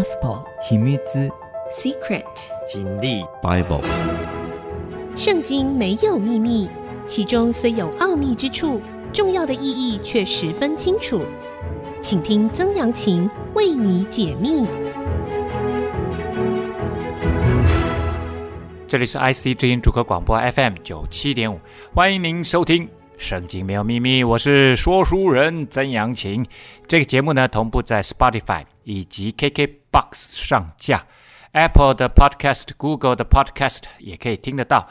Gospel 秘密 Secret 真理 Bible 圣经没有秘密，其中虽有奥秘之处，重要的意义却十分清楚。请听曾阳晴为你解密。这里是 IC 之音主客广播 FM 九七点五，欢迎您收听。圣经没有秘密，我是说书人曾阳晴。这个节目呢，同步在 Spotify 以及 KKBox 上架，Apple 的 Podcast、Google 的 Podcast 也可以听得到。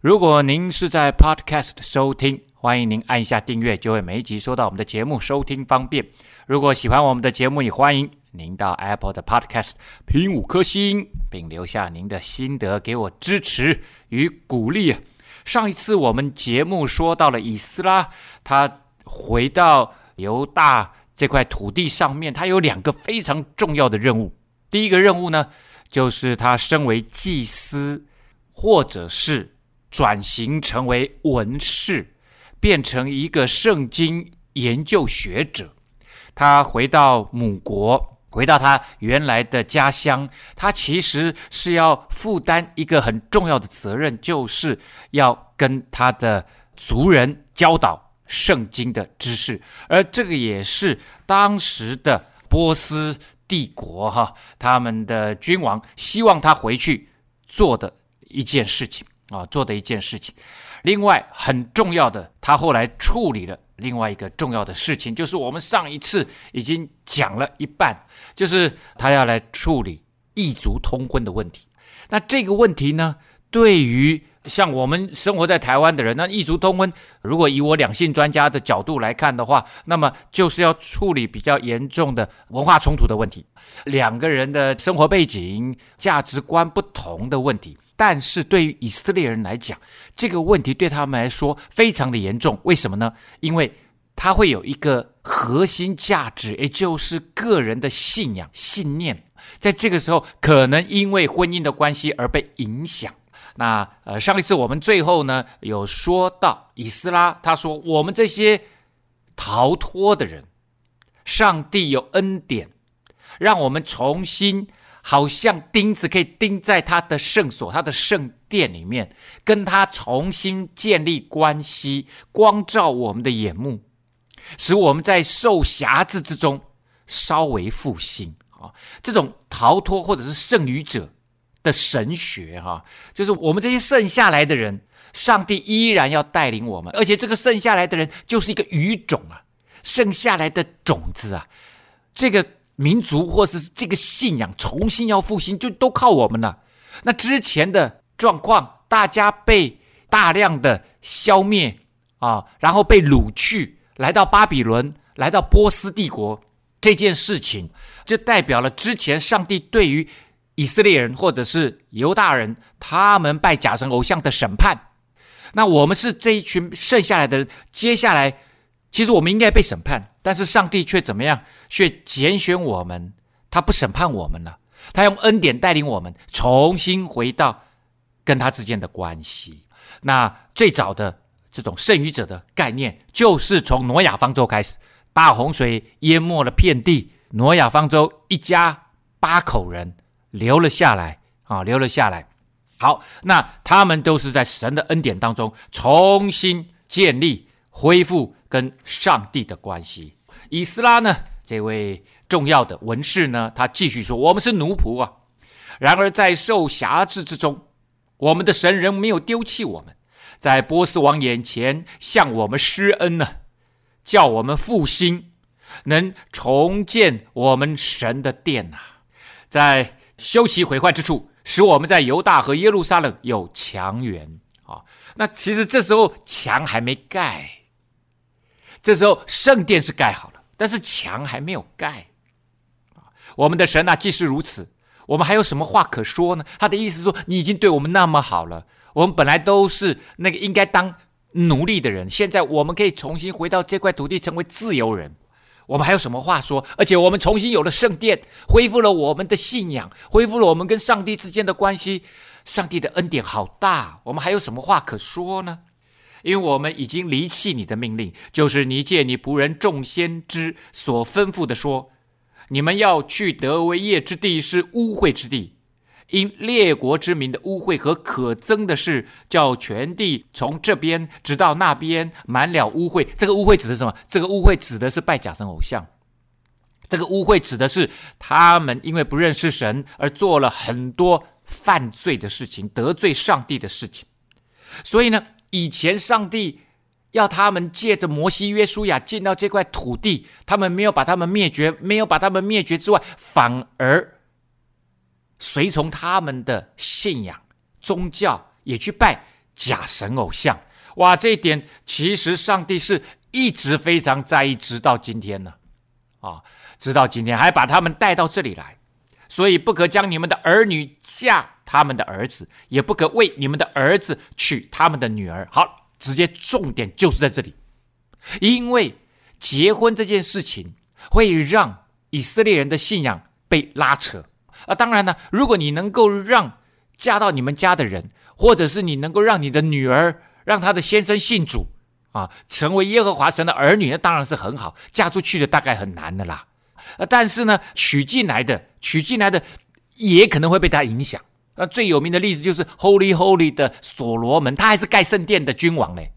如果您是在 Podcast 收听，欢迎您按一下订阅，就会每一集收到我们的节目，收听方便。如果喜欢我们的节目，也欢迎您到 Apple 的 Podcast 评五颗星，并留下您的心得，给我支持与鼓励。上一次我们节目说到了以斯拉，他回到犹大这块土地上面，他有两个非常重要的任务。第一个任务呢，就是他身为祭司，或者是转型成为文士，变成一个圣经研究学者。他回到母国。回到他原来的家乡，他其实是要负担一个很重要的责任，就是要跟他的族人教导圣经的知识，而这个也是当时的波斯帝国哈，他们的君王希望他回去做的一件事情啊，做的一件事情。另外很重要的，他后来处理了。另外一个重要的事情，就是我们上一次已经讲了一半，就是他要来处理异族通婚的问题。那这个问题呢，对于像我们生活在台湾的人，那异族通婚，如果以我两性专家的角度来看的话，那么就是要处理比较严重的文化冲突的问题，两个人的生活背景、价值观不同的问题。但是对于以色列人来讲，这个问题对他们来说非常的严重。为什么呢？因为他会有一个核心价值，也就是个人的信仰、信念，在这个时候可能因为婚姻的关系而被影响。那呃，上一次我们最后呢有说到以斯拉，他说我们这些逃脱的人，上帝有恩典，让我们重新。好像钉子可以钉在他的圣所、他的圣殿里面，跟他重新建立关系，光照我们的眼目，使我们在受辖制之中稍微复兴啊！这种逃脱或者是剩余者的神学哈，就是我们这些剩下来的人，上帝依然要带领我们，而且这个剩下来的人就是一个余种啊，剩下来的种子啊，这个。民族或者是这个信仰重新要复兴，就都靠我们了。那之前的状况，大家被大量的消灭啊，然后被掳去，来到巴比伦，来到波斯帝国，这件事情就代表了之前上帝对于以色列人或者是犹大人他们拜假神偶像的审判。那我们是这一群剩下来的人，接下来。其实我们应该被审判，但是上帝却怎么样？却拣选我们，他不审判我们了，他用恩典带领我们重新回到跟他之间的关系。那最早的这种剩余者的概念，就是从挪亚方舟开始，大洪水淹没了遍地，挪亚方舟一家八口人留了下来啊，留了下来。好，那他们都是在神的恩典当中重新建立、恢复。跟上帝的关系，以斯拉呢，这位重要的文士呢，他继续说：“我们是奴仆啊，然而在受辖制之中，我们的神仍没有丢弃我们，在波斯王眼前向我们施恩呢，叫我们复兴，能重建我们神的殿呐，在修其毁坏之处，使我们在犹大和耶路撒冷有墙垣啊。那其实这时候墙还没盖。”这时候圣殿是盖好了，但是墙还没有盖。我们的神啊，既是如此，我们还有什么话可说呢？他的意思是说，你已经对我们那么好了，我们本来都是那个应该当奴隶的人，现在我们可以重新回到这块土地，成为自由人。我们还有什么话说？而且我们重新有了圣殿，恢复了我们的信仰，恢复了我们跟上帝之间的关系。上帝的恩典好大，我们还有什么话可说呢？因为我们已经离弃你的命令，就是你借你仆人众先知所吩咐的说，你们要去得为业之地是污秽之地，因列国之民的污秽和可憎的事，叫全地从这边直到那边满了污秽。这个污秽指的是什么？这个污秽指的是拜假神偶像。这个污秽指的是他们因为不认识神而做了很多犯罪的事情，得罪上帝的事情。所以呢，以前上帝。要他们借着摩西、约书亚进到这块土地，他们没有把他们灭绝，没有把他们灭绝之外，反而随从他们的信仰宗教，也去拜假神偶像。哇，这一点其实上帝是一直非常在意，直到今天呢，啊，直到今天还把他们带到这里来。所以不可将你们的儿女嫁他们的儿子，也不可为你们的儿子娶他们的女儿。好。直接重点就是在这里，因为结婚这件事情会让以色列人的信仰被拉扯啊。当然呢，如果你能够让嫁到你们家的人，或者是你能够让你的女儿让她的先生信主啊，成为耶和华神的儿女，那当然是很好。嫁出去的大概很难的啦，但是呢，娶进来的娶进来的也可能会被他影响。那最有名的例子就是 Holy Holy 的所罗门，他还是盖圣殿的君王嘞。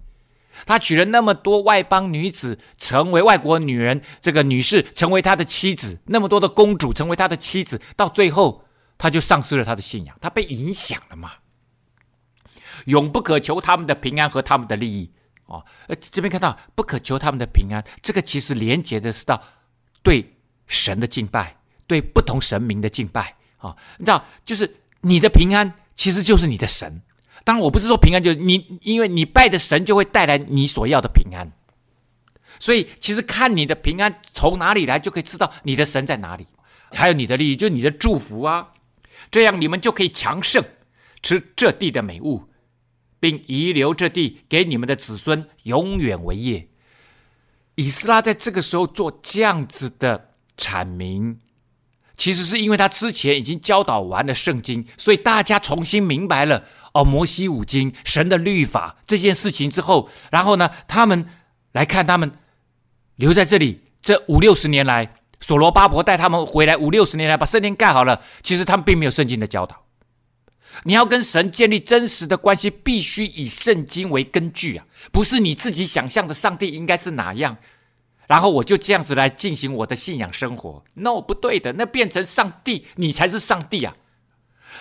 他娶了那么多外邦女子，成为外国女人，这个女士成为他的妻子，那么多的公主成为他的妻子，到最后他就丧失了他的信仰，他被影响了嘛。永不可求他们的平安和他们的利益哦。呃，这边看到不可求他们的平安，这个其实连接的是到对神的敬拜，对不同神明的敬拜啊，哦。你知道，就是。你的平安其实就是你的神，当然我不是说平安就你，因为你拜的神就会带来你所要的平安，所以其实看你的平安从哪里来，就可以知道你的神在哪里，还有你的利益，就是你的祝福啊，这样你们就可以强盛，吃这地的美物，并遗留这地给你们的子孙永远为业。以斯拉在这个时候做这样子的阐明。其实是因为他之前已经教导完了圣经，所以大家重新明白了哦，摩西五经、神的律法这件事情之后，然后呢，他们来看他们留在这里这五六十年来，所罗巴伯带他们回来五六十年来把圣殿盖好了，其实他们并没有圣经的教导。你要跟神建立真实的关系，必须以圣经为根据啊，不是你自己想象的上帝应该是哪样。然后我就这样子来进行我的信仰生活，no 不对的，那变成上帝，你才是上帝啊！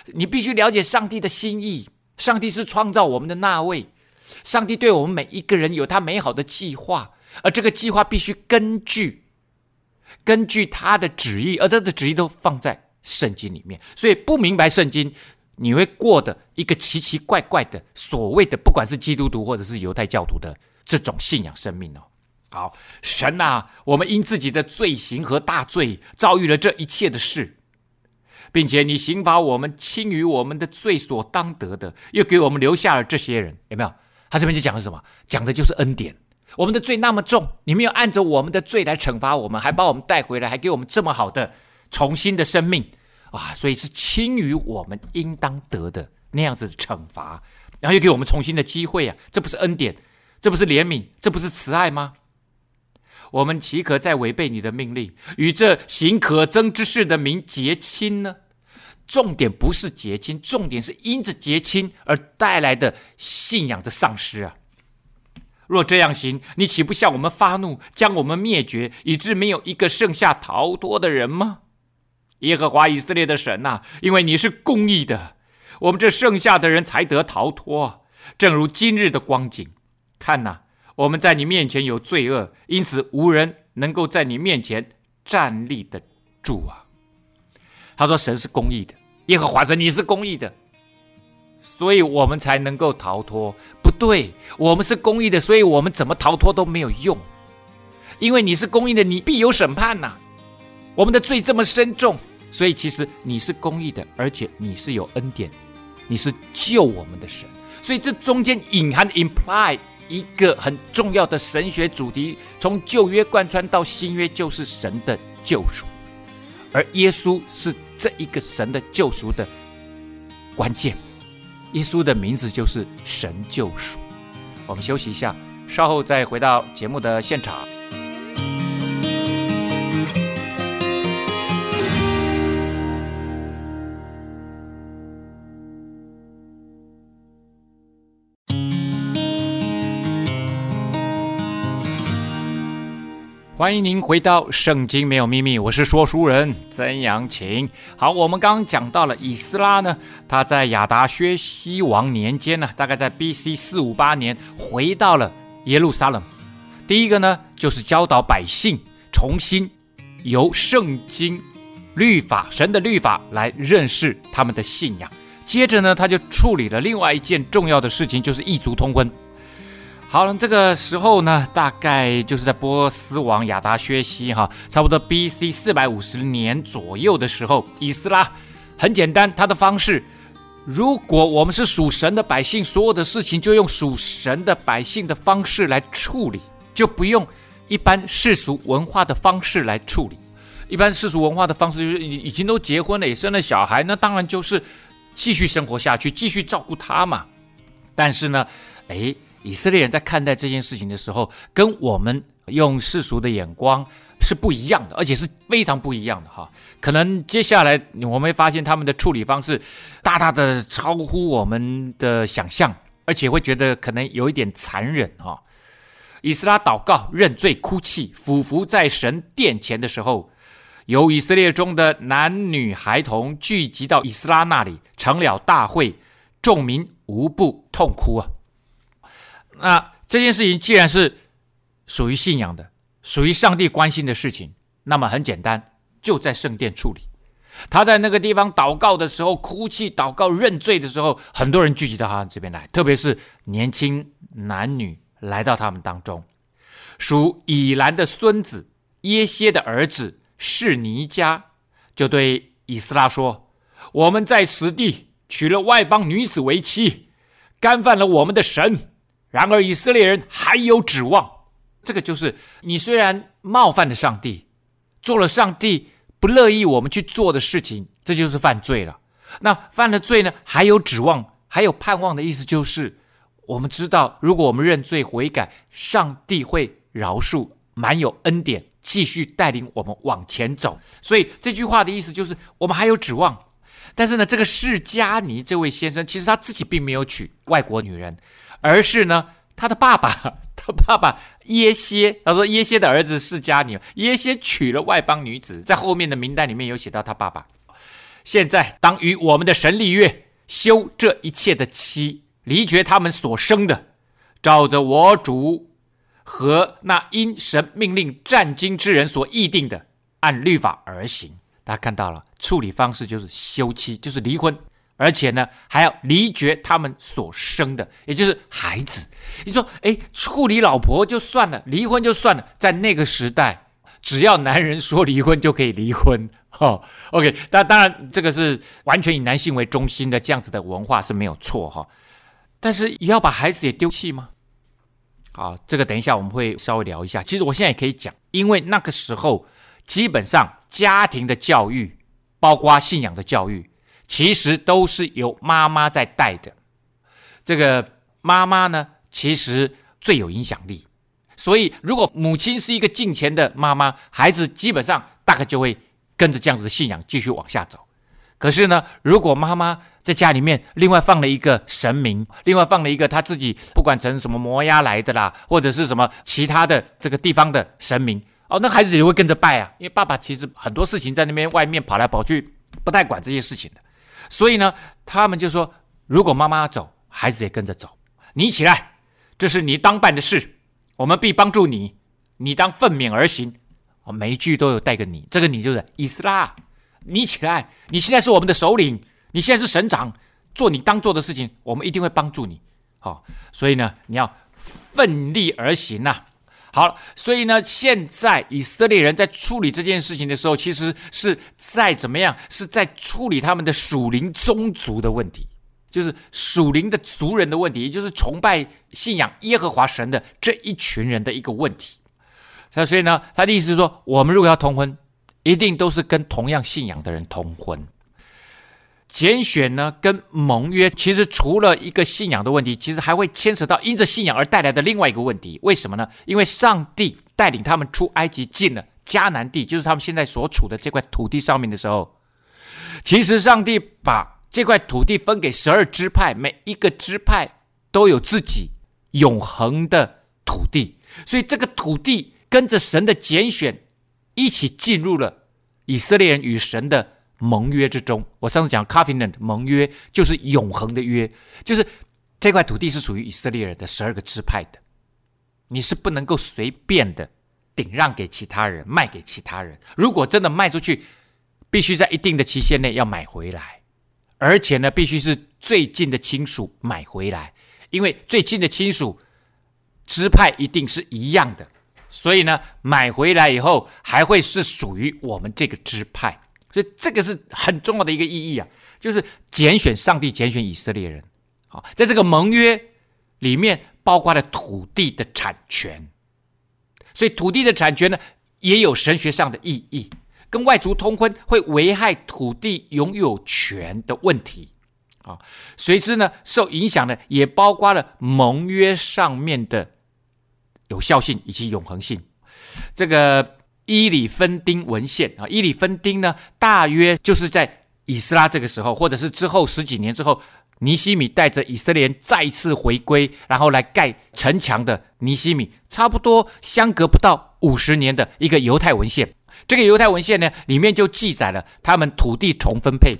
你必须了解上帝的心意，上帝是创造我们的那位，上帝对我们每一个人有他美好的计划，而这个计划必须根据根据他的旨意，而他的旨意都放在圣经里面。所以不明白圣经，你会过的一个奇奇怪怪的所谓的，不管是基督徒或者是犹太教徒的这种信仰生命哦。好，神啊，我们因自己的罪行和大罪遭遇了这一切的事，并且你刑罚我们轻于我们的罪所当得的，又给我们留下了这些人，有没有？他这边就讲了什么？讲的就是恩典。我们的罪那么重，你没有按着我们的罪来惩罚我们，还把我们带回来，还给我们这么好的重新的生命啊！所以是轻于我们应当得的那样子的惩罚，然后又给我们重新的机会啊！这不是恩典，这不是怜悯，这不是慈爱吗？我们岂可再违背你的命令，与这行可憎之事的民结亲呢？重点不是结亲，重点是因着结亲而带来的信仰的丧失啊！若这样行，你岂不向我们发怒，将我们灭绝，以致没有一个剩下逃脱的人吗？耶和华以色列的神呐，因为你是公义的，我们这剩下的人才得逃脱，正如今日的光景。看呐！我们在你面前有罪恶，因此无人能够在你面前站立得住啊。他说：“神是公义的，耶和华神你是公义的，所以我们才能够逃脱。不对，我们是公义的，所以我们怎么逃脱都没有用，因为你是公义的，你必有审判呐。我们的罪这么深重，所以其实你是公义的，而且你是有恩典，你是救我们的神。所以这中间隐含 imply。”一个很重要的神学主题，从旧约贯穿到新约，就是神的救赎，而耶稣是这一个神的救赎的关键。耶稣的名字就是神救赎。我们休息一下，稍后再回到节目的现场。欢迎您回到《圣经没有秘密》，我是说书人曾阳晴。好，我们刚刚讲到了以斯拉呢，他在亚达薛西王年间呢，大概在 B.C. 四五八年回到了耶路撒冷。第一个呢，就是教导百姓重新由圣经律法、神的律法来认识他们的信仰。接着呢，他就处理了另外一件重要的事情，就是异族通婚。好了，这个时候呢，大概就是在波斯王亚达薛西哈，差不多 B.C. 四百五十年左右的时候，以斯拉很简单，他的方式，如果我们是属神的百姓，所有的事情就用属神的百姓的方式来处理，就不用一般世俗文化的方式来处理。一般世俗文化的方式就是已已经都结婚了，也生了小孩，那当然就是继续生活下去，继续照顾他嘛。但是呢，诶。以色列人在看待这件事情的时候，跟我们用世俗的眼光是不一样的，而且是非常不一样的哈。可能接下来我们会发现他们的处理方式大大的超乎我们的想象，而且会觉得可能有一点残忍哈。以斯拉祷告、认罪、哭泣、俯伏在神殿前的时候，有以色列中的男女孩童聚集到以斯拉那里，成了大会，众民无不痛哭啊。那这件事情既然是属于信仰的，属于上帝关心的事情，那么很简单，就在圣殿处理。他在那个地方祷告的时候，哭泣、祷告、认罪的时候，很多人聚集到他这边来，特别是年轻男女来到他们当中。属以兰的孙子耶歇的儿子示尼迦就对以斯拉说：“我们在此地娶了外邦女子为妻，干犯了我们的神。”然而以色列人还有指望，这个就是你虽然冒犯了上帝，做了上帝不乐意我们去做的事情，这就是犯罪了。那犯了罪呢，还有指望，还有盼望的意思就是，我们知道，如果我们认罪悔改，上帝会饶恕，满有恩典，继续带领我们往前走。所以这句话的意思就是，我们还有指望。但是呢，这个释迦尼这位先生，其实他自己并没有娶外国女人。而是呢，他的爸爸，他爸爸耶歇，他说耶歇的儿子是迦尼，耶歇娶了外邦女子，在后面的名单里面有写到他爸爸。现在当与我们的神立约，休这一切的妻，离绝他们所生的，照着我主和那因神命令战经之人所议定的，按律法而行。大家看到了，处理方式就是休妻，就是离婚。而且呢，还要离绝他们所生的，也就是孩子。你说，哎，处理老婆就算了，离婚就算了。在那个时代，只要男人说离婚就可以离婚。哈、，OK，但当然这个是完全以男性为中心的这样子的文化是没有错哈。但是也要把孩子也丢弃吗？好，这个等一下我们会稍微聊一下。其实我现在也可以讲，因为那个时候基本上家庭的教育，包括信仰的教育。其实都是由妈妈在带的，这个妈妈呢，其实最有影响力。所以，如果母亲是一个敬虔的妈妈，孩子基本上大概就会跟着这样子的信仰继续往下走。可是呢，如果妈妈在家里面另外放了一个神明，另外放了一个他自己不管从什么摩押来的啦，或者是什么其他的这个地方的神明，哦，那孩子也会跟着拜啊。因为爸爸其实很多事情在那边外面跑来跑去，不太管这些事情的。所以呢，他们就说：如果妈妈走，孩子也跟着走。你起来，这是你当办的事，我们必帮助你。你当奋勉而行。每一句都有带个你，这个你就是以斯拉。你起来，你现在是我们的首领，你现在是省长，做你当做的事情，我们一定会帮助你。好，所以呢，你要奋力而行呐、好，所以呢，现在以色列人在处理这件事情的时候，其实是在怎么样？是在处理他们的属灵宗族的问题，就是属灵的族人的问题，也就是崇拜信仰耶和华神的这一群人的一个问题。那所以呢，他的意思是说，我们如果要通婚，一定都是跟同样信仰的人通婚。拣选呢，跟盟约，其实除了一个信仰的问题，其实还会牵扯到因着信仰而带来的另外一个问题。为什么呢？因为上帝带领他们出埃及，进了迦南地，就是他们现在所处的这块土地上面的时候，其实上帝把这块土地分给十二支派，每一个支派都有自己永恒的土地，所以这个土地跟着神的拣选一起进入了以色列人与神的盟约之中。我上次讲 covenant 盟约就是永恒的约，就是这块土地是属于以色列人的十二个支派的，你是不能够随便的顶让给其他人，卖给其他人。如果真的卖出去，必须在一定的期限内要买回来，而且呢，必须是最近的亲属买回来，因为最近的亲属支派一定是一样的，所以呢，买回来以后还会是属于我们这个支派，所以这个是很重要的一个意义啊，就是拣选上帝拣选以色列人，好，在这个盟约里面包括了土地的产权，所以土地的产权呢也有神学上的意义。跟外族通婚会危害土地拥有权的问题，啊，随之呢受影响的也包括了盟约上面的有效性以及永恒性。这个伊里芬丁文献啊，伊里芬丁呢，大约就是在以斯拉这个时候，或者是之后十几年之后，尼希米带着以色列人再次回归，然后来盖城墙的尼希米，差不多相隔不到五十年的一个犹太文献。这个犹太文献呢，里面就记载了他们土地重分配，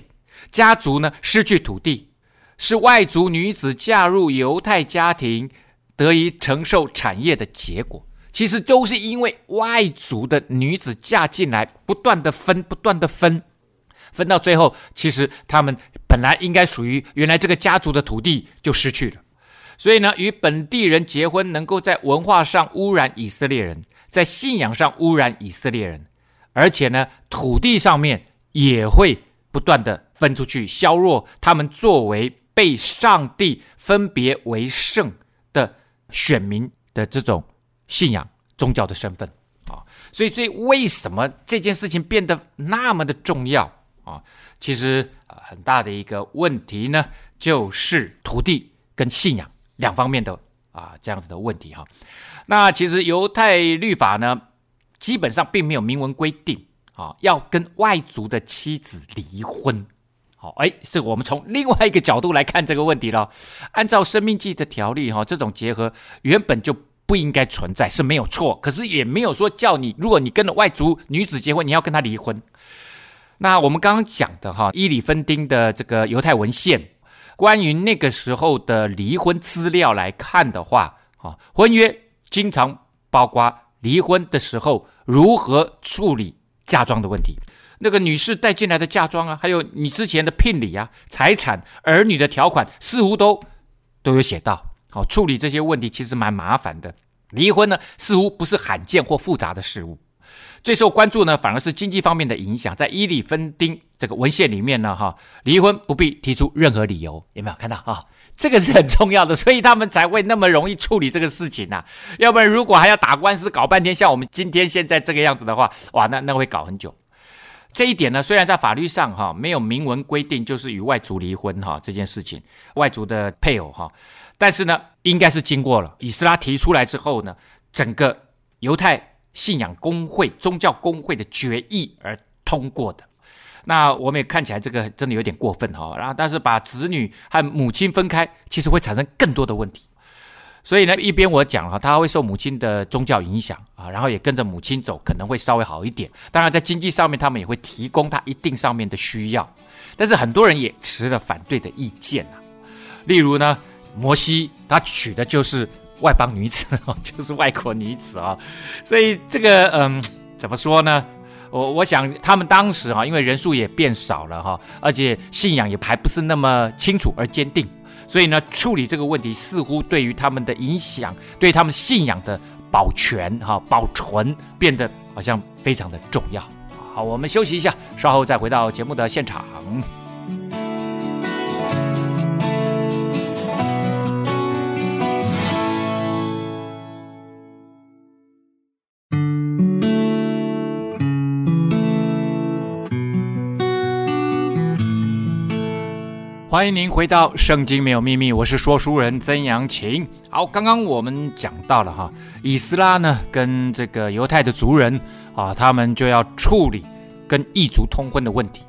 家族呢失去土地，是外族女子嫁入犹太家庭得以承受产业的结果。其实都是因为外族的女子嫁进来，不断的分，不断的分，分到最后，其实他们本来应该属于原来这个家族的土地就失去了。所以呢，与本地人结婚，能够在文化上污染以色列人，在信仰上污染以色列人。而且呢，土地上面也会不断的分出去，削弱他们作为被上帝分别为圣的选民的这种信仰宗教的身份啊。所以，所以为什么这件事情变得那么的重要啊？其实，很大的一个问题呢，就是土地跟信仰两方面的啊这样子的问题哈。那其实犹太律法呢，基本上并没有明文规定，啊，要跟外族的妻子离婚，好，哎，是我们从另外一个角度来看这个问题了。按照《生命记》的条例，哈，这种结合原本就不应该存在，是没有错。可是也没有说叫你，如果你跟了外族女子结婚，你要跟她离婚。那我们刚刚讲的哈，伊里芬丁的这个犹太文献，关于那个时候的离婚资料来看的话，啊，婚约经常包括。离婚的时候如何处理嫁妆的问题？那个女士带进来的嫁妆啊，还有你之前的聘礼啊、财产、儿女的条款，似乎都都有写到。好，处理这些问题其实蛮麻烦的。离婚呢，似乎不是罕见或复杂的事物。最受关注呢，反而是经济方面的影响。在伊里芬丁这个文献里面呢，哈，离婚不必提出任何理由，有没有看到啊？这个是很重要的，所以他们才会那么容易处理这个事情呐、啊。要不然，如果还要打官司搞半天，像我们今天现在这个样子的话，哇，那那会搞很久。这一点呢，虽然在法律上哈没有明文规定，就是与外族离婚哈这件事情，外族的配偶哈，但是呢，应该是经过了以斯拉提出来之后呢，整个犹太信仰工会、宗教工会的决议而通过的。那我们也看起来这个真的有点过分哈，然后但是把子女和母亲分开，其实会产生更多的问题。所以呢，一边我讲哈，他会受母亲的宗教影响啊，然后也跟着母亲走，可能会稍微好一点。当然，在经济上面，他们也会提供他一定上面的需要。但是很多人也持了反对的意见啊。例如呢，摩西他娶的就是外邦女子，就是外国女子啊。所以这个嗯，怎么说呢？我我想他们当时哈，因为人数也变少了哈，而且信仰也还不是那么清楚而坚定，所以呢，处理这个问题似乎对于他们的影响，对他们信仰的保全哈、保存变得好像非常的重要。好，我们休息一下，稍后再回到节目的现场。欢迎您回到《圣经没有秘密》，我是说书人曾阳晴。好，刚刚我们讲到了哈，以斯拉呢跟这个犹太的族人啊，他们就要处理跟异族通婚的问题。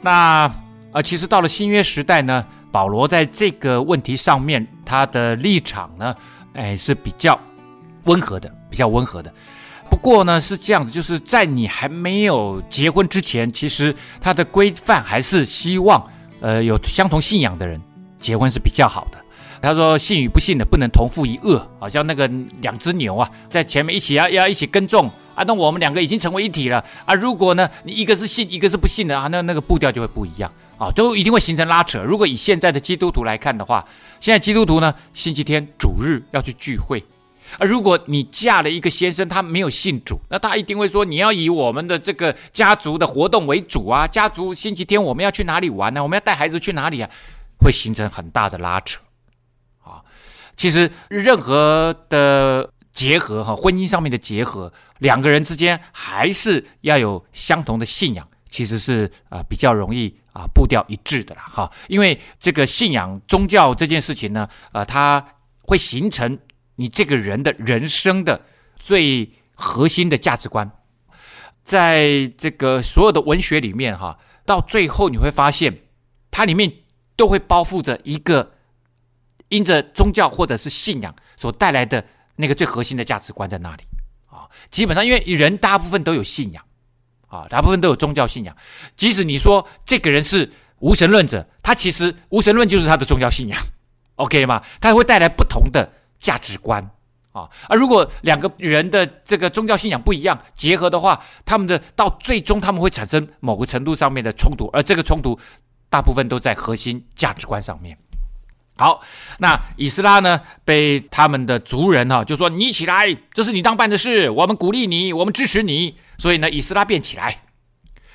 那呃，其实到了新约时代呢，保罗在这个问题上面，他的立场呢，哎是比较温和的，比较温和的。不过呢，是这样子，就是在你还没有结婚之前，其实他的规范还是希望，呃，有相同信仰的人结婚是比较好的。他说：“信与不信的不能同负一轭，好像那个两只牛啊，在前面一起要要一起耕种啊，那我们两个已经成为一体了啊。如果呢，你一个是信，一个是不信的啊，那那个步调就会不一样啊，就一定会形成拉扯。如果以现在的基督徒来看的话，现在基督徒呢，星期天主日要去聚会，而如果你嫁了一个先生，他没有信主，那他一定会说你要以我们的这个家族的活动为主啊，家族星期天我们要去哪里玩呢？我们要带孩子去哪里啊？会形成很大的拉扯。”啊其实任何的结合哈，婚姻上面的结合，两个人之间还是要有相同的信仰，其实是啊比较容易啊步调一致的啦哈。因为这个信仰宗教这件事情呢，呃，它会形成你这个人的人生的最核心的价值观。在这个所有的文学里面哈，到最后你会发现，它里面都会包覆着一个。因着宗教或者是信仰所带来的那个最核心的价值观在那里啊，基本上因为人大部分都有信仰啊，大部分都有宗教信仰。即使你说这个人是无神论者，他其实无神论就是他的宗教信仰，OK 吗？他会带来不同的价值观啊。而如果两个人的这个宗教信仰不一样结合的话，他们的到最终他们会产生某个程度上面的冲突，而这个冲突大部分都在核心价值观上面。好，那以斯拉呢，被他们的族人哈、啊，就说你起来，这是你当办的事，我们鼓励你，我们支持你。所以呢，以斯拉便起来，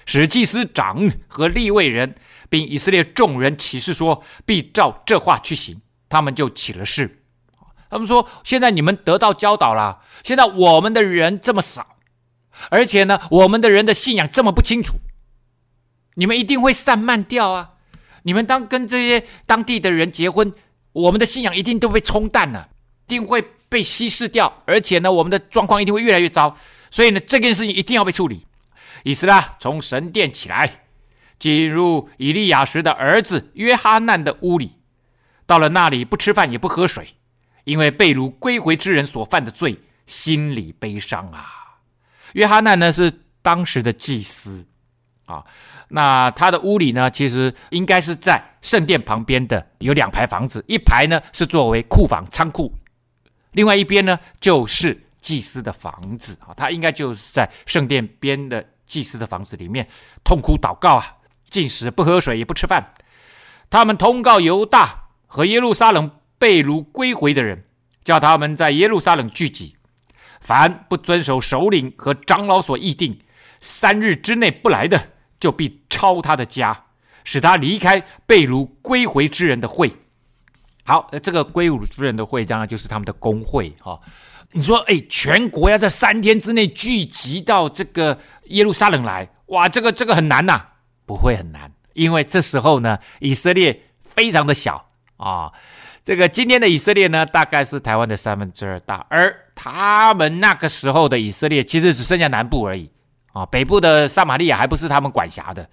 使祭司长和立位人，并以色列众人起誓说，必照这话去行。他们就起了誓。他们说，现在你们得到教导了，现在我们的人这么少，而且呢，我们的人的信仰这么不清楚，你们一定会散漫掉啊。你们当跟这些当地的人结婚，我们的信仰一定都被冲淡了，定会被稀释掉，而且呢，我们的状况一定会越来越糟。所以呢，这件事情一定要被处理。以斯拉从神殿起来，进入以利亚时的儿子约哈难的屋里，到了那里不吃饭也不喝水，因为被掳归回之人所犯的罪，心里悲伤啊。约哈难呢是当时的祭司啊。那他的屋里呢，其实应该是在圣殿旁边的，有两排房子，一排呢是作为库房仓库，另外一边呢就是祭司的房子啊。他应该就是在圣殿边的祭司的房子里面痛哭祷告啊，禁食不喝水也不吃饭。他们通告犹大和耶路撒冷被掳归回的人，叫他们在耶路撒冷聚集，凡不遵守首领和长老所议定三日之内不来的。就必抄他的家，使他离开被掳归回之人的会。好，这个归回之人的会，当然就是他们的公会哈、你说，哎，全国要在三天之内聚集到这个耶路撒冷来，哇，这个这个很难呐、不会很难，因为这时候呢，以色列非常的小啊、这个今天的以色列呢，大概是台湾的三分之二大，而他们那个时候的以色列，其实只剩下南部而已。啊，北部的撒玛利亚还不是他们管辖的，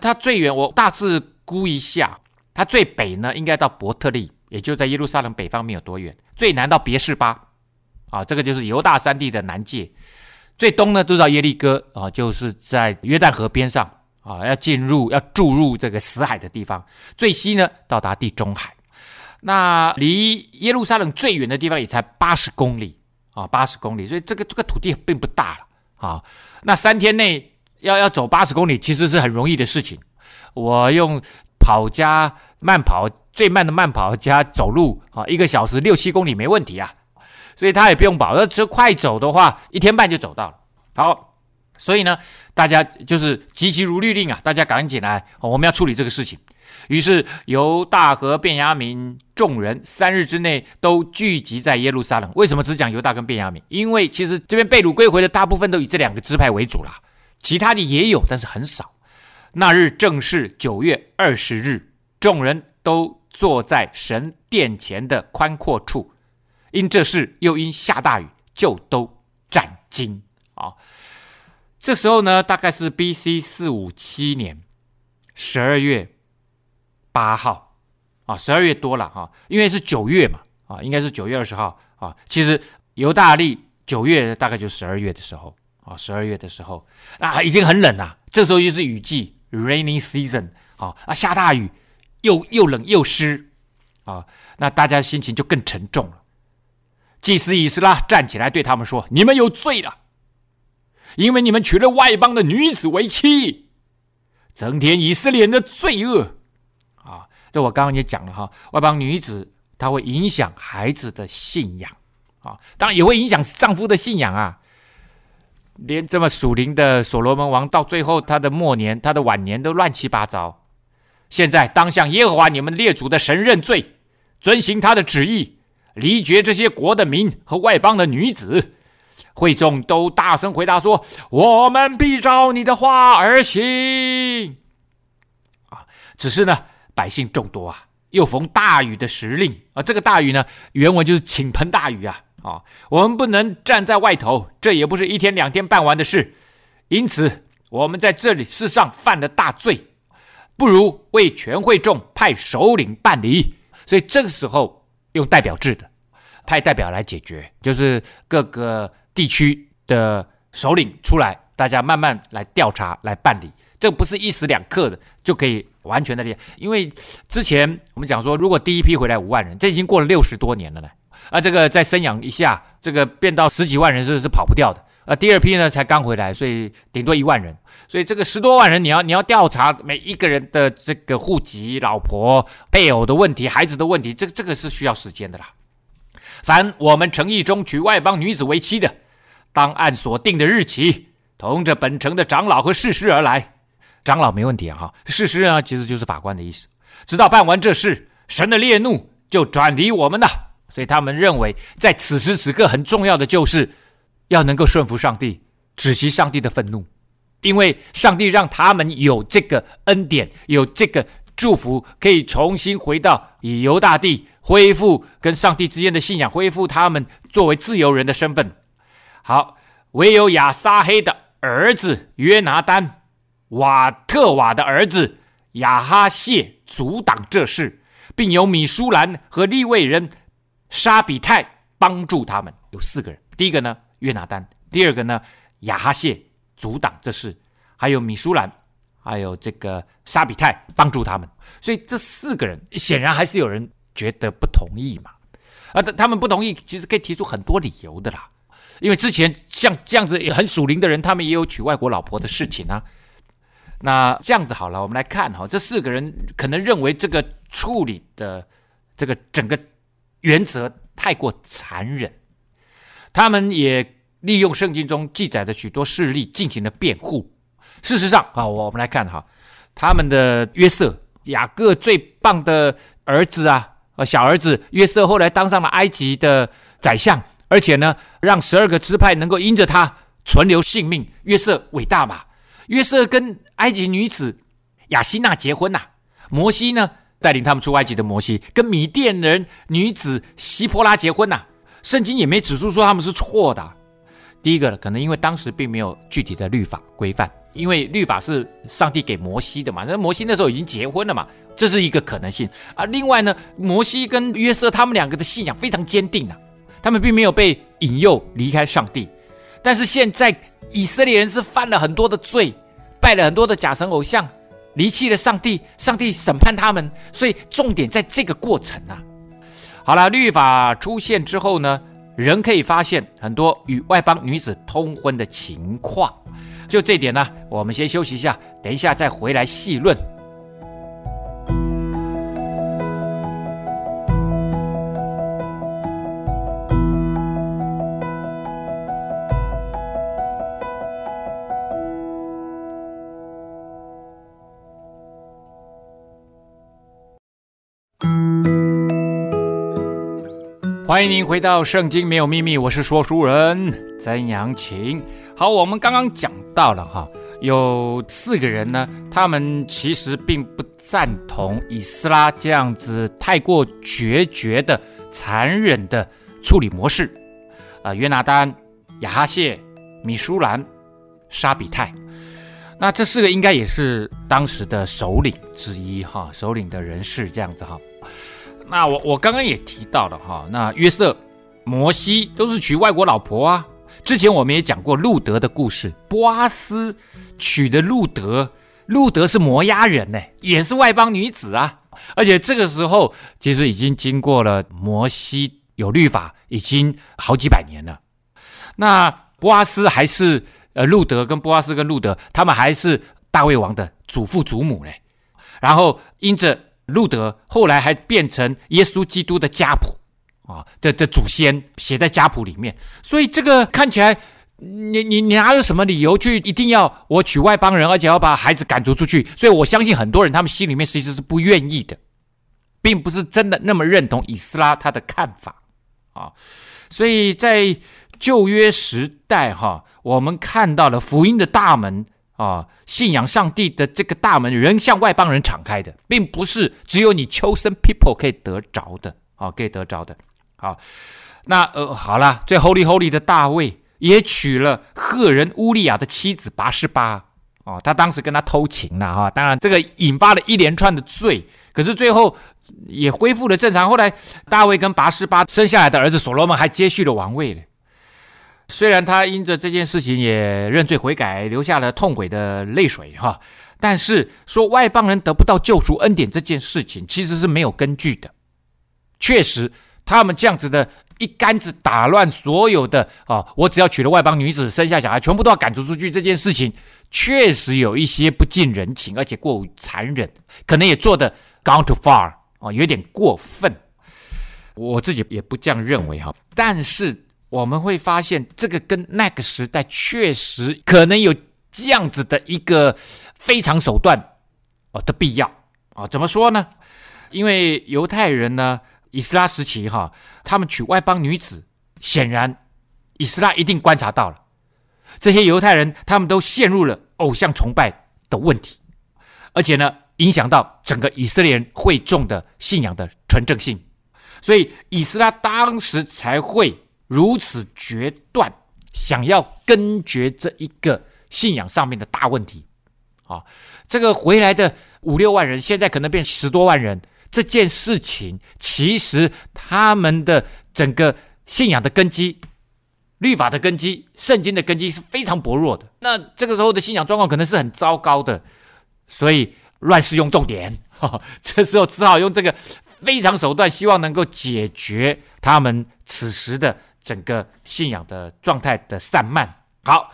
它最远我大致估一下，它最北呢应该到伯特利，也就在耶路撒冷北方没有多远；最南到别是巴，啊，这个就是犹大山地的南界；最东呢就到耶利哥，啊，就是在约旦河边上，啊，要进入要注入这个死海的地方；最西呢到达地中海，那离耶路撒冷最远的地方也才八十公里，啊，八十公里，所以这个这个土地并不大了。啊，那三天内要要走八十公里，其实是很容易的事情。我用跑加慢跑，最慢的慢跑加走路，啊，一个小时六七公里没问题啊。所以他也不用跑，那只快走的话，一天半就走到了。好，所以呢，大家就是急急如律令啊，大家赶紧来，我们要处理这个事情。于是犹大和便雅悯众人三日之内都聚集在耶路撒冷。为什么只讲犹大跟便雅悯？因为其实这边被掳归回的大部分都以这两个支派为主啦，其他的也有，但是很少。那日正是九月二十日，众人都坐在神殿前的宽阔处，因这事又因下大雨，就都斩惊啊。这时候呢，大概是 B.C. 四五七年十二月。八号啊，十二月多了哈，因为是九月嘛啊，应该是九月二十号啊。其实犹大利九月大概就十二月的时候啊，十二月的时候啊，已经很冷了。这时候又是雨季，rainy season 啊啊，下大雨，又又冷又湿啊，那大家心情就更沉重了。祭司以斯拉站起来对他们说：“你们有罪了，因为你们娶了外邦的女子为妻，增添以色列人的罪恶。”这我刚刚也讲了哈，外邦女子她会影响孩子的信仰。啊，当然也会影响丈夫的信仰啊！连这么属灵的所罗门王，到最后他的末年、他的晚年都乱七八糟。现在当向耶和华你们列祖的神认罪，遵行他的旨意，离绝这些国的民和外邦的女子。会众都大声回答说：“我们必照你的话而行。”啊，只是呢，百姓众多啊，又逢大雨的时令啊，这个大雨呢，原文就是倾盆大雨啊。啊，我们不能站在外头，这也不是一天两天办完的事。因此，我们在这里世上犯了大罪，不如为全会众派首领办理。所以这个时候用代表制的，派代表来解决，就是各个地区的首领出来，大家慢慢来调查来办理。这不是一时两刻的就可以完全的理解，因为之前我们讲说，如果第一批回来五万人，这已经过了六十多年了呢。啊，这个再生养一下，这个变到十几万人是是跑不掉的。啊，第二批呢才刚回来，所以顶多一万人。所以这个十多万人，你要你要调查每一个人的这个户籍、老婆、配偶的问题、孩子的问题，这个这个是需要时间的啦。凡我们城邑中娶外邦女子为妻的，当按所定的日期，同着本城的长老和士师而来。长老没问题啊，哈，士师呢其实就是法官的意思。直到办完这事，神的烈怒就转离我们了。所以他们认为，在此时此刻很重要的就是要能够顺服上帝，止息上帝的愤怒，因为上帝让他们有这个恩典，有这个祝福，可以重新回到以犹大地，恢复跟上帝之间的信仰，恢复他们作为自由人的身份。好，唯有亚撒黑的儿子约拿单，瓦特瓦的儿子亚哈谢阻挡这事，并由米舒兰和利未人。沙比泰帮助他们有四个人，第一个呢约拿单，第二个呢亚哈谢阻挡这事，还有米舒兰，还有这个沙比泰帮助他们。所以这四个人显然还是有人觉得不同意嘛？啊，他他们不同意，其实可以提出很多理由的啦。因为之前像这样子很属灵的人，他们也有娶外国老婆的事情啊。那这样子好了，我们来看哈，这四个人可能认为这个处理的这个整个。原则太过残忍，他们也利用圣经中记载的许多事例进行了辩护。事实上啊，我们来看哈，他们的约瑟雅各最棒的儿子啊，呃小儿子约瑟后来当上了埃及的宰相，而且呢，让十二个支派能够因着他存留性命。约瑟伟大吧？约瑟跟埃及女子雅西娜结婚呐、摩西呢？带领他们出埃及的摩西，跟米甸人女子西波拉结婚呐、圣经也没指出说他们是错的。第一个可能因为当时并没有具体的律法规范，因为律法是上帝给摩西的嘛，那摩西那时候已经结婚了嘛，这是一个可能性啊。另外呢，摩西跟约瑟他们两个的信仰非常坚定啊，他们并没有被引诱离开上帝。但是现在以色列人是犯了很多的罪，拜了很多的假神偶像。离弃了上帝，上帝审判他们，所以重点在这个过程啊。好了，律法出现之后呢，人可以发现很多与外邦女子通婚的情况。就这点呢，我们先休息一下，等一下再回来细论。欢迎您回到《圣经没有秘密》，我是说书人曾阳晴。好，我们刚刚讲到了哈，有四个人呢，他们其实并不赞同以斯拉这样子太过决绝的、残忍的处理模式。啊，约拿单、亚哈谢、米舒兰、沙比泰，那这四个应该也是当时的首领之一哈，首领的人士这样子哈。那我我刚刚也提到了哈，那约瑟、摩西都是娶外国老婆啊，之前我们也讲过路德的故事，波阿斯娶的路德，路德是摩押人呢，也是外邦女子啊。而且这个时候其实已经经过了摩西有律法，已经好几百年了。那波阿斯还是呃路德跟波阿斯跟路德，他们还是大卫王的祖父祖母嘞。然后因着路德后来还变成耶稣基督的家谱啊的的祖先写在家谱里面，所以这个看起来。你你你哪有什么理由去一定要我娶外邦人，而且要把孩子赶逐出去？所以我相信很多人他们心里面其实是不愿意的，并不是真的那么认同以斯拉他的看法啊。所以在旧约时代哈，我们看到了福音的大门啊，信仰上帝的这个大门仍向外邦人敞开的，并不是只有你 chosen people 可以得着的啊，可以得着的。好，那呃好了，最 holy holy 的大卫。也娶了赫人乌利亚的妻子拔示巴哦，他当时跟他偷情了哈，当然这个引发了一连串的罪，可是最后也恢复了正常。后来大卫跟拔示巴生下来的儿子所罗门还接续了王位了。虽然他因着这件事情也认罪悔改，流下了痛悔的泪水哈，但是说外邦人得不到救赎恩典这件事情其实是没有根据的。确实，他们这样子的。一竿子打乱所有的啊！我只要娶了外邦女子，生下小孩，全部都要赶逐出去。这件事情确实有一些不近人情，而且过于残忍，可能也做的 gone too far 啊，有点过分。我自己也不这样认为哈。但是我们会发现，这个跟那个时代确实可能有这样子的一个非常手段哦的必要啊。怎么说呢？因为犹太人呢。以斯拉时期，哈，他们娶外邦女子，显然，以斯拉一定观察到了这些犹太人，他们都陷入了偶像崇拜的问题，而且呢，影响到整个以色列人会众的信仰的纯正性，所以以斯拉当时才会如此决断，想要根绝这一个信仰上面的大问题。啊，这个回来的五六万人，现在可能变十多万人。这件事情其实他们的整个信仰的根基、律法的根基、圣经的根基是非常薄弱的。那这个时候的信仰状况可能是很糟糕的，所以乱世用重典，哈，这时候只好用这个非常手段，希望能够解决他们此时的整个信仰的状态的散漫。好，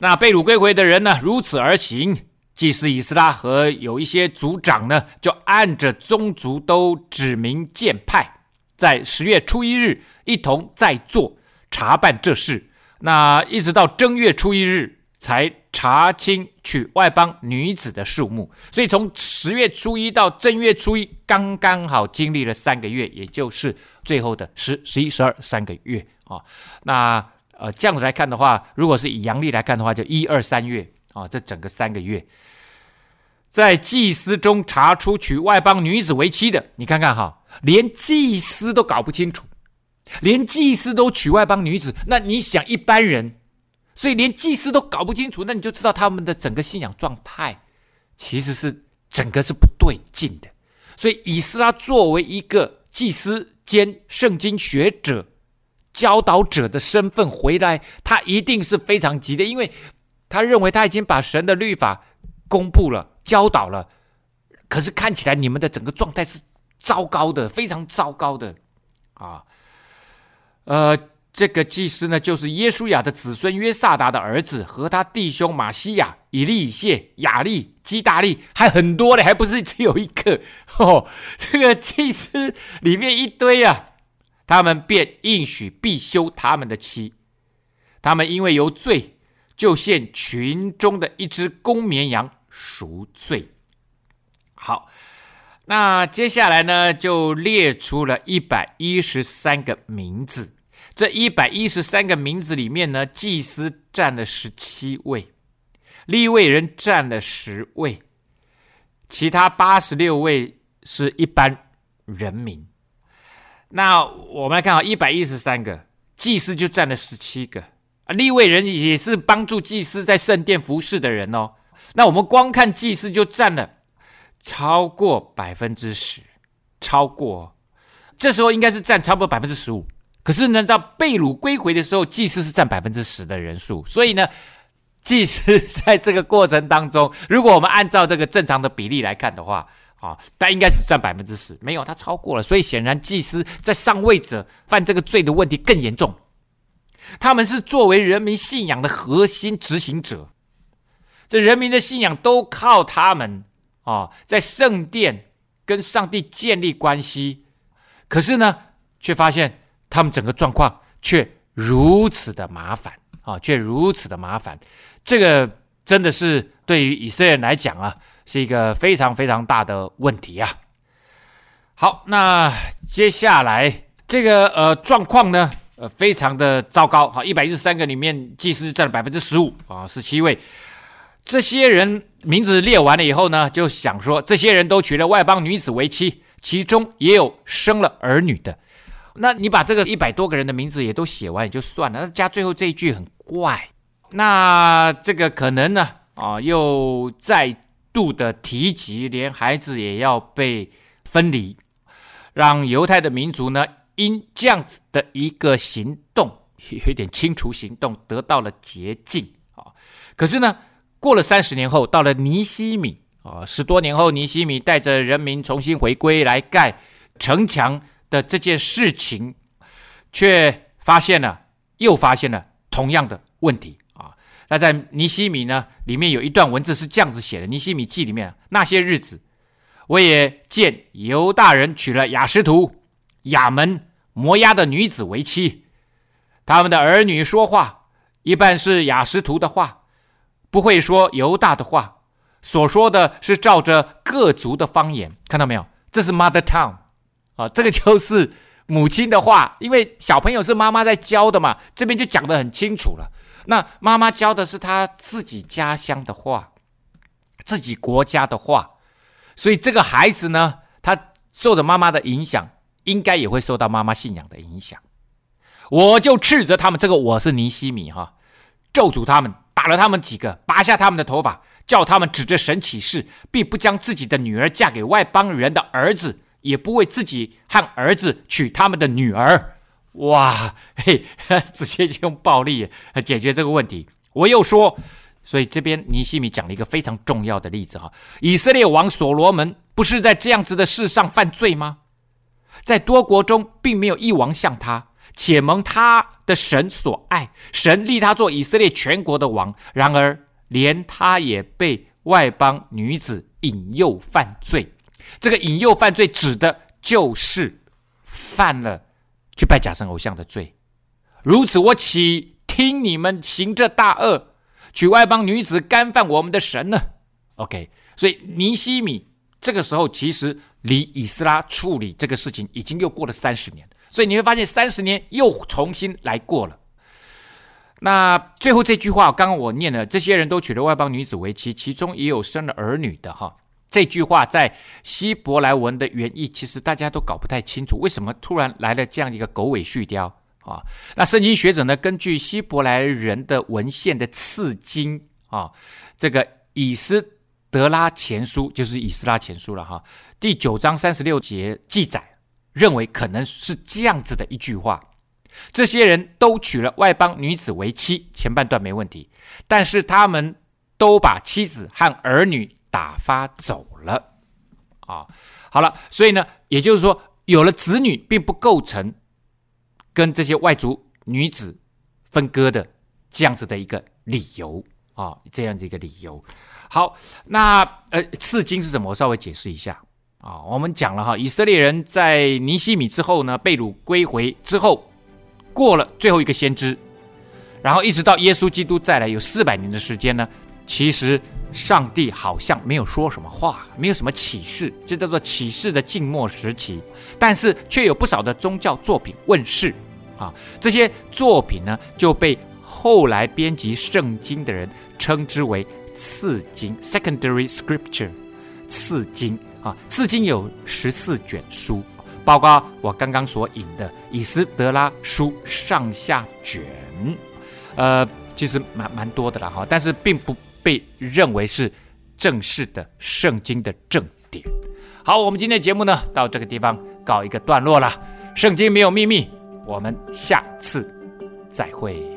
那被掳归回的人呢，如此而行。祭司以斯拉和有一些族长呢，就按着宗族都指名荐派，在十月初一日一同在座查办这事。那一直到正月初一日才查清娶外邦女子的数目。所以从十月初一到正月初一，刚刚好经历了三个月，也就是最后的十、十一、十二三个月啊。那呃这样子来看的话，如果是以阳历来看的话，就一二三月啊，这整个三个月。在祭司中查出娶外邦女子为妻的，你看看哈，连祭司都搞不清楚，连祭司都娶外邦女子，那你想一般人，所以连祭司都搞不清楚，那你就知道他们的整个信仰状态其实是整个是不对劲的。所以以斯拉作为一个祭司兼圣经学者、教导者的身份回来，他一定是非常急的，因为他认为他已经把神的律法公布了。教导了，可是看起来你们的整个状态是糟糕的，非常糟糕的啊。呃，这个祭司呢，就是耶稣亚的子孙约萨达的儿子，和他弟兄玛西亚、以利以谢、雅利、基大利，还很多的，还不是只有一个。哦，这个祭司里面一堆啊，他们便应许必休他们的妻，他们因为有罪，就献群中的一只公绵羊。赎罪。好，那接下来呢，就列出了一百一十三个名字。这一百一十三个名字里面呢，祭司占了十七位，立位人占了十位，其他八十六位是一般人民。那我们来看啊，一百一十三个祭司就占了十七个。啊，立位人也是帮助祭司在圣殿服侍的人哦。那我们光看祭司就占了超过百分之十，超过，这时候应该是占差不多百分之十五，可是呢，到被掳归回的时候，祭司是占百分之十的人数，所以呢，祭司在这个过程当中，如果我们按照这个正常的比例来看的话，啊，但应该是占百分之十，没有，他超过了，所以显然祭司在上位者犯这个罪的问题更严重。他们是作为人民信仰的核心执行者，这人民的信仰都靠他们啊，在圣殿跟上帝建立关系。可是呢，却发现他们整个状况却如此的麻烦啊，却如此的麻烦。这个真的是对于以色列人来讲啊，是一个非常非常大的问题啊。好，那接下来这个呃状况呢，呃非常的糟糕。好，一百一十三个里面，祭司占了百分之十五啊，十七位。这些人名字列完了以后呢，就想说，这些人都娶了外邦女子为妻。其中也有生了儿女的，那你把这个一百多个人的名字也都写完也就算了，那加最后这一句很怪，那这个可能呢啊又再度的提及，连孩子也要被分离，让犹太的民族呢因这样子的一个行动，有一点清除行动得到了洁净啊，可是呢过了三十年后，到了尼西米。啊，十多年后，尼西米带着人民重新回归来盖城墙的这件事情，却发现了，又发现了同样的问题。那在尼希米呢里面有一段文字是这样子写的：尼希米记里面，那些日子，我也见犹大人娶了雅实图、雅门、摩押的女子为妻，他们的儿女说话一半是雅实图的话，不会说犹大的话。所说的是照着各族的方言，看到没有？这是 mother tongue 啊，这个就是母亲的话，因为小朋友是妈妈在教的嘛，这边就讲得很清楚了。那妈妈教的是他自己家乡的话，自己国家的话，所以这个孩子呢，他受着妈妈的影响，应该也会受到妈妈信仰的影响。我就斥责他们，这个我是尼西米哈，咒诅他们。打了他们几个，拔下他们的头发，叫他们指着神起誓，必不将自己的女儿嫁给外邦人的儿子，也不为自己和儿子娶他们的女儿。哇，嘿，直接用暴力 解决这个问题。我又说，所以这边尼西米讲了一个非常重要的例子哈，以色列王所罗门不是在这样子的事上犯罪吗？在多国中，并没有一王像他。且蒙他的神所爱，神立他做以色列全国的王。然而，连他也被外邦女子引诱犯罪。这个引诱犯罪，指的就是犯了去拜假神偶像的罪。如此，我岂听你们行这大恶，娶外邦女子，干犯我们的神呢？OK，所以尼西米这个时候其实离以斯拉处理这个事情已经又过了三十年。所以你会发现，三十年又重新来过了。那最后这句话，刚刚我念了，这些人都娶了外邦女子为妻，其中也有生了儿女的哈。这句话在希伯来文的原意，其实大家都搞不太清楚，为什么突然来了这样一个狗尾续貂啊？那圣经学者呢，根据希伯来人的文献的次经啊，这个以斯德拉前书就是以斯拉前书了哈，第九章三十六节记载。认为可能是这样子的一句话：这些人都娶了外邦女子为妻，前半段没问题，但是他们都把妻子和儿女打发走了。啊，好了，所以呢，也就是说，有了子女，并不构成跟这些外族女子分割的这样子的一个理由啊，这样子一个理由。好，那呃，次经是什么？我稍微解释一下。啊，我们讲了哈，以色列人在尼希米之后呢，被掳归回之后，过了最后一个先知，然后一直到耶稣基督再来，有四百年的时间呢，其实上帝好像没有说什么话，没有什么启示，这叫做启示的静默时期。但是却有不少的宗教作品问世，啊，这些作品呢就被后来编辑圣经的人称之为次经 （Secondary Scripture），次经。啊，次经有十四卷书，包括我刚刚所引的《以斯德拉书》上下卷，呃，其实蛮蛮多的了哈，但是并不被认为是正式的圣经的正典。好，我们今天的节目呢，到这个地方告一个段落了。圣经没有秘密，我们下次再会。